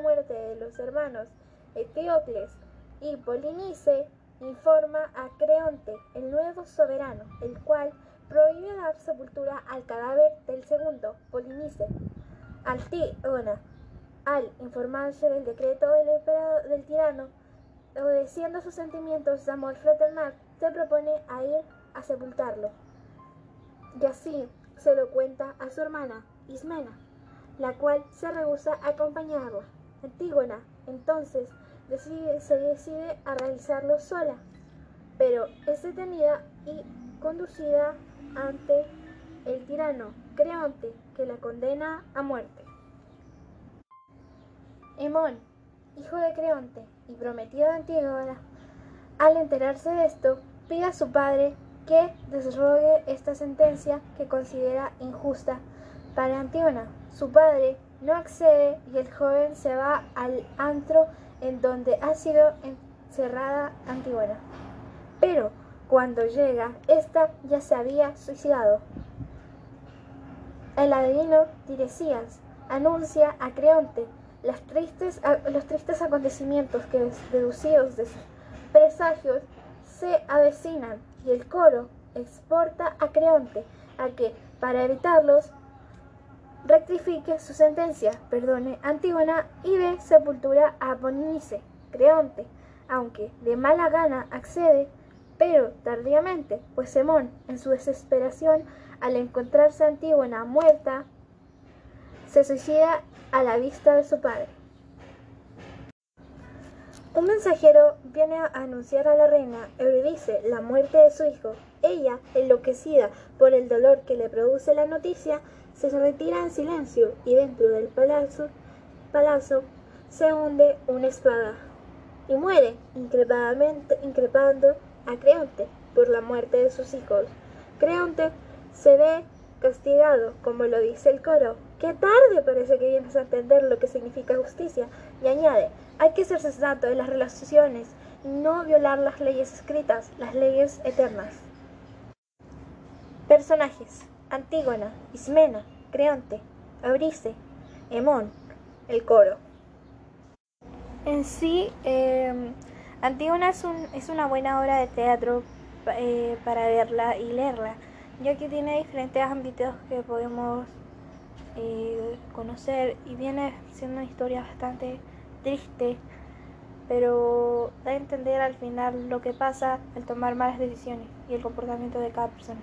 muerte de los hermanos Eteocles y Polinice, informa a Creonte, el nuevo soberano, el cual prohíbe dar sepultura al cadáver del segundo, Polinice. Antígona, al informarse del decreto del, emperador, del tirano, obedeciendo sus sentimientos de amor fraternal, se propone a ir a sepultarlo. Y así se lo cuenta a su hermana, Ismena, la cual se rehúsa a acompañarla. Antígona, entonces, se decide a realizarlo sola, pero es detenida y conducida ante el tirano Creonte, que la condena a muerte. Hemón, hijo de Creonte y prometido de Antígona, al enterarse de esto, pide a su padre que desrogue esta sentencia que considera injusta para Antígona. Su padre no accede y el joven se va al antro en donde ha sido encerrada Antígona. Pero cuando llega, ésta ya se había suicidado. El adivino Tiresias anuncia a Creonte los tristes, los tristes acontecimientos que, deducidos de sus presagios, se avecinan y el coro exporta a Creonte a que, para evitarlos, rectifique su sentencia, perdone Antígona y dé sepultura a Polinice, Creonte, aunque de mala gana accede, pero tardíamente, pues Semón, en su desesperación, al encontrarse Antígona muerta, se suicida a la vista de su padre. Un mensajero viene a anunciar a la reina Eurídice la muerte de su hijo. Ella, enloquecida por el dolor que le produce la noticia, se retira en silencio y dentro del palacio, palacio se hunde una espada y muere increpando a Creonte por la muerte de sus hijos. Creonte se ve castigado, como lo dice el coro. Qué tarde parece que vienes a entender lo que significa justicia. Y añade, hay que ser sensato en las relaciones no violar las leyes escritas, las leyes eternas. Personajes. Antígona, Ismena, Creonte, Abrice, Hemón, el coro. En sí, em, Antígona es, un, es, una buena obra de teatro eh, para verla y leerla ya que tiene diferentes ámbitos que podemos eh, conocer y viene siendo una historia bastante triste, pero da a entender al final lo que pasa al tomar malas decisiones y el comportamiento de cada persona.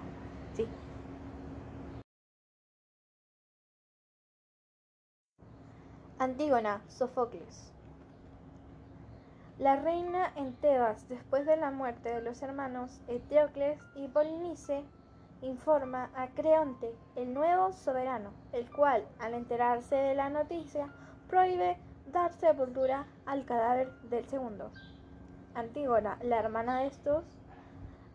Antígona, Sofocles. La reina en Tebas, después de la muerte de los hermanos Eteocles y Polinice, informa a Creonte, el nuevo soberano, el cual, al enterarse de la noticia, prohíbe dar sepultura al cadáver del segundo. Antígona, la hermana de estos,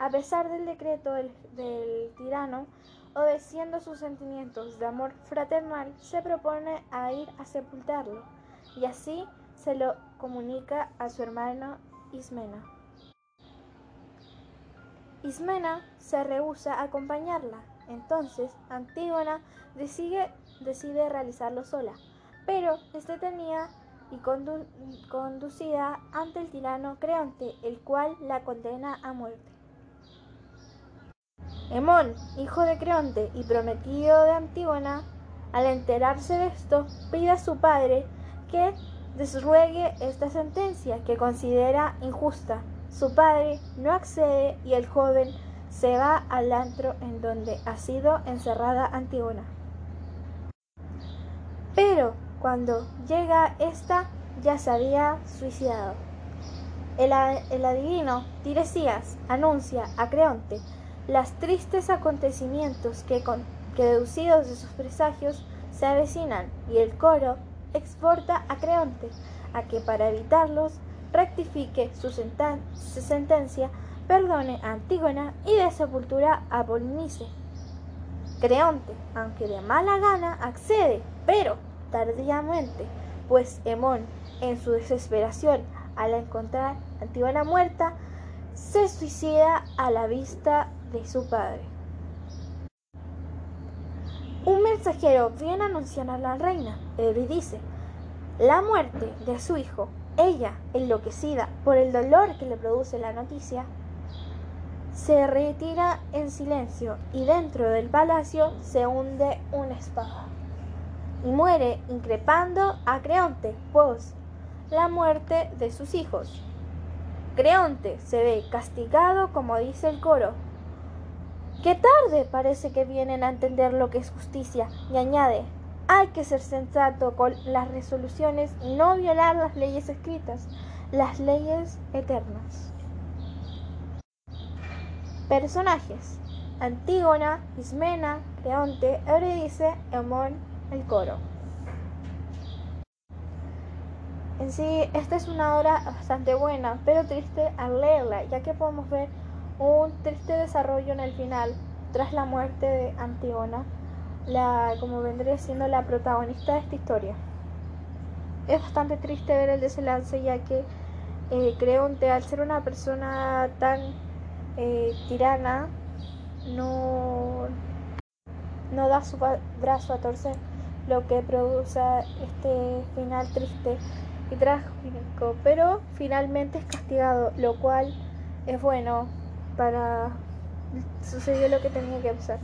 a pesar del decreto del, tirano, obedeciendo sus sentimientos de amor fraternal, se propone a ir a sepultarlo, y así se lo comunica a su hermano Ismena. Ismena se rehúsa a acompañarla. Entonces Antígona decide, decide realizarlo sola, pero es detenida y conducida ante el tirano Creonte, el cual la condena a muerte. Hemón, hijo de Creonte y prometido de Antígona, al enterarse de esto, pide a su padre que desruegue esta sentencia que considera injusta su padre no accede y el joven se va al antro en donde ha sido encerrada Antígona. Pero cuando llega esta ya se había suicidado. El, adivino Tiresias anuncia a Creonte los tristes acontecimientos que, que deducidos de sus presagios se avecinan y el coro exhorta a Creonte a que para evitarlos rectifique su sentencia, perdone a Antígona y de sepultura a Polinice. Creonte, aunque de mala gana, accede, pero tardíamente, pues Hemón, en su desesperación al encontrar a Antígona muerta, se suicida a la vista de su padre. Un mensajero viene a anunciar a la reina, y dice, la muerte de su hijo. Ella, enloquecida por el dolor que le produce la noticia, se retira en silencio y dentro del palacio se hunde una espada y muere increpando a Creonte, pues la muerte de sus hijos. Creonte se ve castigado como dice el coro. Qué tarde parece que vienen a entender lo que es justicia y añade, hay que ser sensato con las resoluciones y no violar las leyes escritas, las leyes eternas. Personajes. Antígona, Ismena, Creonte, Eurídice, Emón, el coro. En sí, esta es una obra bastante buena, pero triste al leerla, ya que podemos ver un triste desarrollo en el final, tras la muerte de Antígona, la, como vendría siendo la protagonista de esta historia. Es bastante triste ver el desenlace, ya que eh, Creonte, al ser una persona tan eh, tirana, no, no da su brazo a torcer lo que produce este final triste y trágico, pero finalmente es castigado, lo cual es bueno para sucedió lo que tenía que pasar.